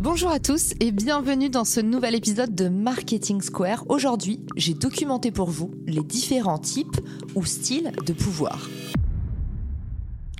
Bonjour à tous et bienvenue dans ce nouvel épisode de Marketing Square. Aujourd'hui, j'ai documenté pour vous les différents types ou styles de pouvoir.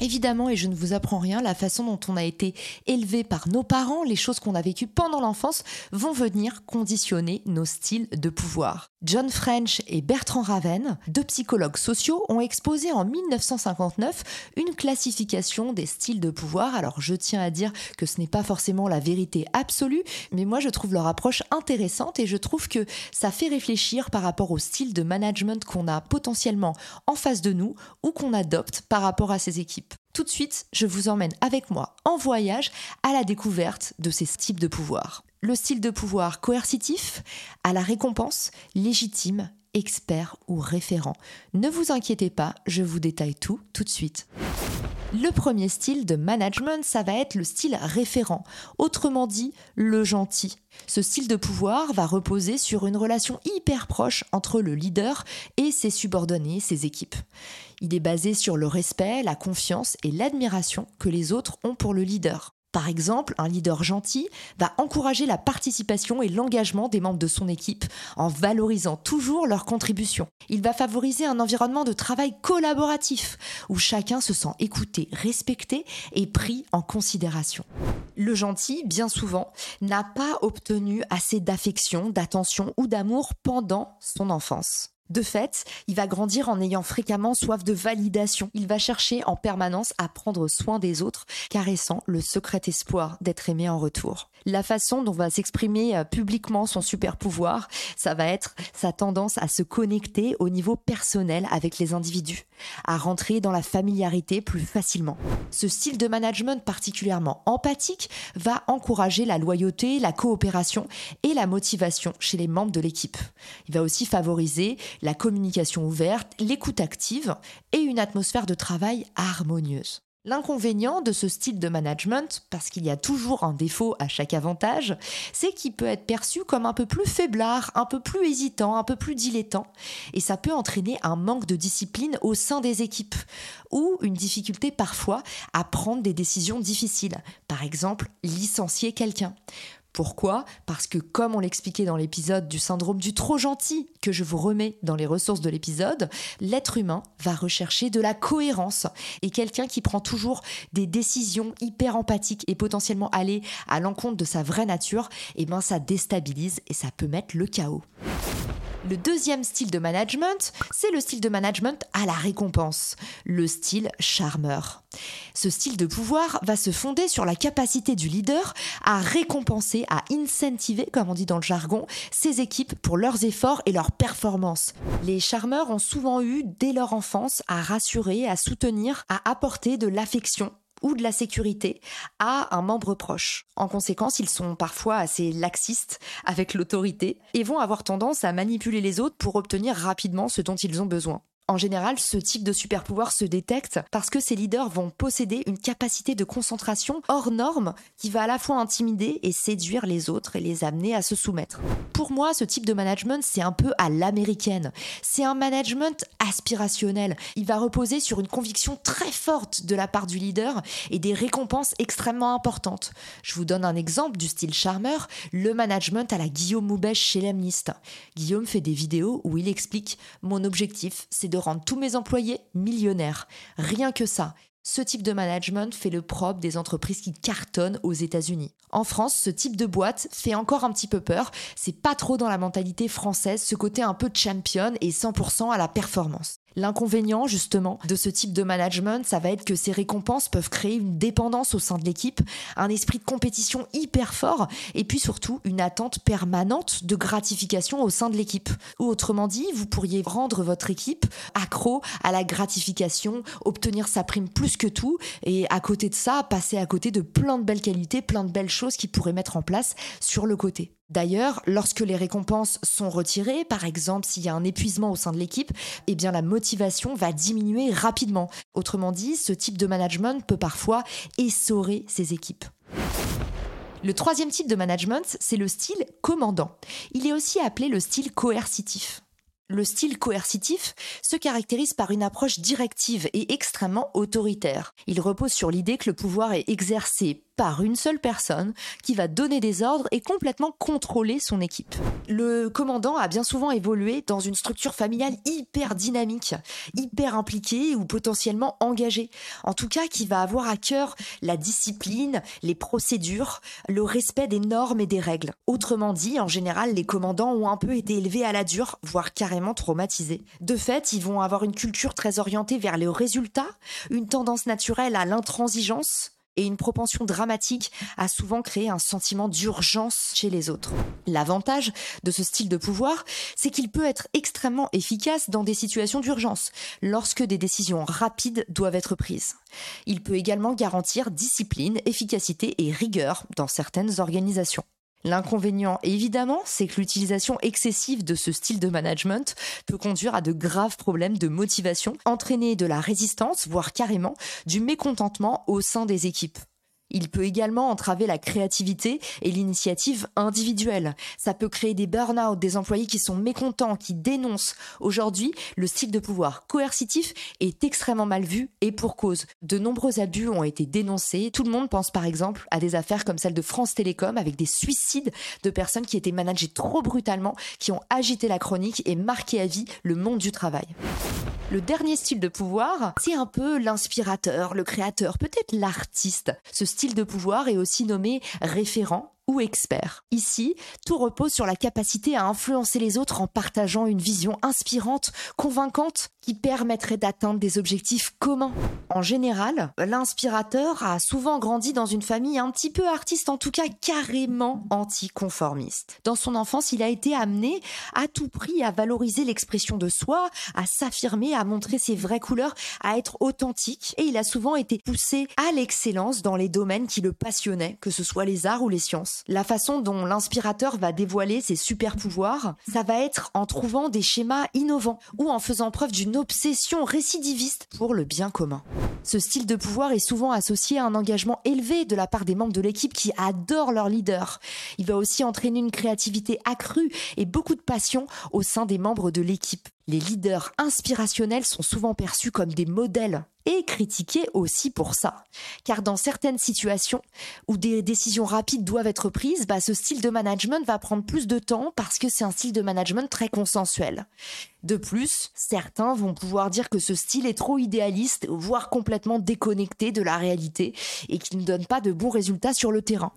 Évidemment, et je ne vous apprends rien, la façon dont on a été élevé par nos parents, les choses qu'on a vécues pendant l'enfance, vont venir conditionner nos styles de pouvoir. John French et Bertrand Raven, deux psychologues sociaux, ont exposé en 1959 une classification des styles de pouvoir. Alors je tiens à dire que ce n'est pas forcément la vérité absolue, mais moi je trouve leur approche intéressante et je trouve que ça fait réfléchir par rapport au style de management qu'on a potentiellement en face de nous ou qu'on adopte par rapport à ses équipes. Tout de suite, je vous emmène avec moi en voyage à la découverte de ces types de pouvoir. Le style de pouvoir coercitif, à la récompense, légitime, expert ou référent. Ne vous inquiétez pas, je vous détaille tout tout de suite. Le premier style de management, ça va être le style référent, autrement dit le gentil. Ce style de pouvoir va reposer sur une relation hyper proche entre le leader et ses subordonnés, ses équipes. Il est basé sur le respect, la confiance et l'admiration que les autres ont pour le leader. Par exemple, un leader gentil va encourager la participation et l'engagement des membres de son équipe en valorisant toujours leurs contributions. Il va favoriser un environnement de travail collaboratif où chacun se sent écouté, respecté et pris en considération. Le gentil, bien souvent, n'a pas obtenu assez d'affection, d'attention ou d'amour pendant son enfance. De fait, il va grandir en ayant fréquemment soif de validation. Il va chercher en permanence à prendre soin des autres, caressant le secret espoir d'être aimé en retour. La façon dont va s'exprimer euh, publiquement son super pouvoir, ça va être sa tendance à se connecter au niveau personnel avec les individus, à rentrer dans la familiarité plus facilement. Ce style de management particulièrement empathique va encourager la loyauté, la coopération et la motivation chez les membres de l'équipe. Il va aussi favoriser la communication ouverte, l'écoute active et une atmosphère de travail harmonieuse. L'inconvénient de ce style de management, parce qu'il y a toujours un défaut à chaque avantage, c'est qu'il peut être perçu comme un peu plus faiblard, un peu plus hésitant, un peu plus dilettant, et ça peut entraîner un manque de discipline au sein des équipes, ou une difficulté parfois à prendre des décisions difficiles, par exemple licencier quelqu'un. Pourquoi? Parce que comme on l'expliquait dans l'épisode du syndrome du trop gentil que je vous remets dans les ressources de l'épisode, l'être humain va rechercher de la cohérence et quelqu'un qui prend toujours des décisions hyper empathiques et potentiellement aller à l'encontre de sa vraie nature, eh ben ça déstabilise et ça peut mettre le chaos. Le deuxième style de management, c'est le style de management à la récompense, le style charmeur. Ce style de pouvoir va se fonder sur la capacité du leader à récompenser, à incentiver, comme on dit dans le jargon, ses équipes pour leurs efforts et leurs performances. Les charmeurs ont souvent eu, dès leur enfance, à rassurer, à soutenir, à apporter de l'affection ou de la sécurité à un membre proche. En conséquence, ils sont parfois assez laxistes avec l'autorité et vont avoir tendance à manipuler les autres pour obtenir rapidement ce dont ils ont besoin. En général, ce type de super pouvoir se détecte parce que ces leaders vont posséder une capacité de concentration hors norme qui va à la fois intimider et séduire les autres et les amener à se soumettre. Pour moi, ce type de management, c'est un peu à l'américaine. C'est un management aspirationnel. Il va reposer sur une conviction très forte de la part du leader et des récompenses extrêmement importantes. Je vous donne un exemple du style charmeur, le management à la Guillaume Moubèche chez Lemlist. Guillaume fait des vidéos où il explique Mon objectif, c'est de rendre tous mes employés millionnaires. Rien que ça. Ce type de management fait le propre des entreprises qui cartonnent aux États-Unis. En France, ce type de boîte fait encore un petit peu peur. C'est pas trop dans la mentalité française, ce côté un peu champion et 100% à la performance. L'inconvénient, justement, de ce type de management, ça va être que ces récompenses peuvent créer une dépendance au sein de l'équipe, un esprit de compétition hyper fort, et puis surtout une attente permanente de gratification au sein de l'équipe. Ou autrement dit, vous pourriez rendre votre équipe accro à la gratification, obtenir sa prime plus que tout, et à côté de ça, passer à côté de plein de belles qualités, plein de belles choses qu'ils pourraient mettre en place sur le côté. D'ailleurs, lorsque les récompenses sont retirées, par exemple s'il y a un épuisement au sein de l'équipe, eh la motivation va diminuer rapidement. Autrement dit, ce type de management peut parfois essorer ses équipes. Le troisième type de management, c'est le style commandant. Il est aussi appelé le style coercitif. Le style coercitif se caractérise par une approche directive et extrêmement autoritaire. Il repose sur l'idée que le pouvoir est exercé par une seule personne qui va donner des ordres et complètement contrôler son équipe. Le commandant a bien souvent évolué dans une structure familiale hyper dynamique, hyper impliquée ou potentiellement engagée. En tout cas, qui va avoir à cœur la discipline, les procédures, le respect des normes et des règles. Autrement dit, en général, les commandants ont un peu été élevés à la dure, voire carrément traumatisés. De fait, ils vont avoir une culture très orientée vers les résultats, une tendance naturelle à l'intransigeance, et une propension dramatique a souvent créé un sentiment d'urgence chez les autres. L'avantage de ce style de pouvoir, c'est qu'il peut être extrêmement efficace dans des situations d'urgence, lorsque des décisions rapides doivent être prises. Il peut également garantir discipline, efficacité et rigueur dans certaines organisations. L'inconvénient, évidemment, c'est que l'utilisation excessive de ce style de management peut conduire à de graves problèmes de motivation, entraîner de la résistance, voire carrément du mécontentement au sein des équipes. Il peut également entraver la créativité et l'initiative individuelle. Ça peut créer des burn-out, des employés qui sont mécontents, qui dénoncent. Aujourd'hui, le style de pouvoir coercitif est extrêmement mal vu et pour cause. De nombreux abus ont été dénoncés. Tout le monde pense par exemple à des affaires comme celle de France Télécom avec des suicides de personnes qui étaient managées trop brutalement, qui ont agité la chronique et marqué à vie le monde du travail. Le dernier style de pouvoir, c'est un peu l'inspirateur, le créateur, peut-être l'artiste. De pouvoir est aussi nommé référent expert. Ici, tout repose sur la capacité à influencer les autres en partageant une vision inspirante, convaincante, qui permettrait d'atteindre des objectifs communs. En général, l'inspirateur a souvent grandi dans une famille un petit peu artiste, en tout cas carrément anticonformiste. Dans son enfance, il a été amené à tout prix à valoriser l'expression de soi, à s'affirmer, à montrer ses vraies couleurs, à être authentique, et il a souvent été poussé à l'excellence dans les domaines qui le passionnaient, que ce soit les arts ou les sciences. La façon dont l'inspirateur va dévoiler ses super pouvoirs, ça va être en trouvant des schémas innovants ou en faisant preuve d'une obsession récidiviste pour le bien commun. Ce style de pouvoir est souvent associé à un engagement élevé de la part des membres de l'équipe qui adorent leur leader. Il va aussi entraîner une créativité accrue et beaucoup de passion au sein des membres de l'équipe. Les leaders inspirationnels sont souvent perçus comme des modèles et critiqués aussi pour ça. Car dans certaines situations où des décisions rapides doivent être prises, bah, ce style de management va prendre plus de temps parce que c'est un style de management très consensuel. De plus, certains vont pouvoir dire que ce style est trop idéaliste, voire complètement déconnecté de la réalité et qui ne donne pas de bons résultats sur le terrain.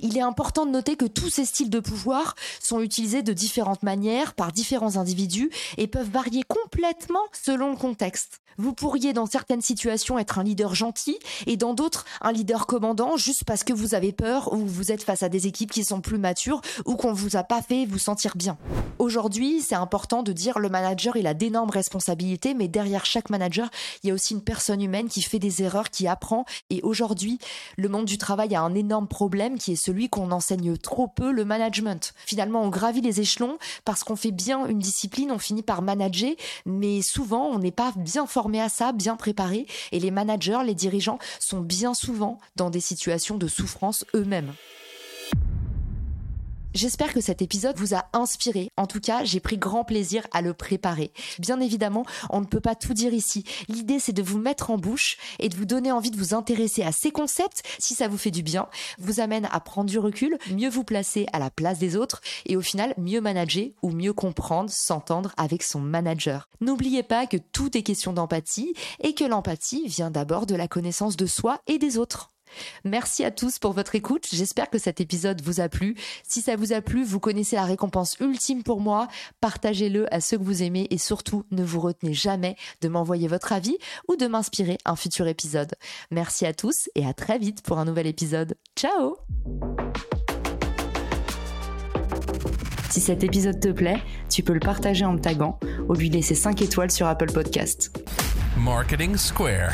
Il est important de noter que tous ces styles de pouvoir sont utilisés de différentes manières par différents individus et peuvent varier complètement selon le contexte. Vous pourriez dans certaines situations être un leader gentil et dans d'autres un leader commandant juste parce que vous avez peur ou vous êtes face à des équipes qui sont plus matures ou qu'on vous a pas fait vous sentir bien. Aujourd'hui, c'est important de dire le manager il a d'énormes responsabilités mais derrière chaque manager, il y a aussi une personne humaine qui fait des erreurs, qui apprend et aujourd'hui, le monde du travail a un énorme problème qui est celui qu'on enseigne trop peu le management. Finalement, on gravit les échelons parce qu'on fait bien une discipline, on finit par manager, mais souvent on n'est pas bien formé à ça, bien préparés, et les managers, les dirigeants sont bien souvent dans des situations de souffrance eux-mêmes. J'espère que cet épisode vous a inspiré. En tout cas, j'ai pris grand plaisir à le préparer. Bien évidemment, on ne peut pas tout dire ici. L'idée, c'est de vous mettre en bouche et de vous donner envie de vous intéresser à ces concepts si ça vous fait du bien, vous amène à prendre du recul, mieux vous placer à la place des autres et au final, mieux manager ou mieux comprendre, s'entendre avec son manager. N'oubliez pas que tout est question d'empathie et que l'empathie vient d'abord de la connaissance de soi et des autres. Merci à tous pour votre écoute. J'espère que cet épisode vous a plu. Si ça vous a plu, vous connaissez la récompense ultime pour moi. Partagez-le à ceux que vous aimez et surtout ne vous retenez jamais de m'envoyer votre avis ou de m'inspirer un futur épisode. Merci à tous et à très vite pour un nouvel épisode. Ciao Si cet épisode te plaît, tu peux le partager en me taguant ou lui laisser 5 étoiles sur Apple Podcast. Marketing Square.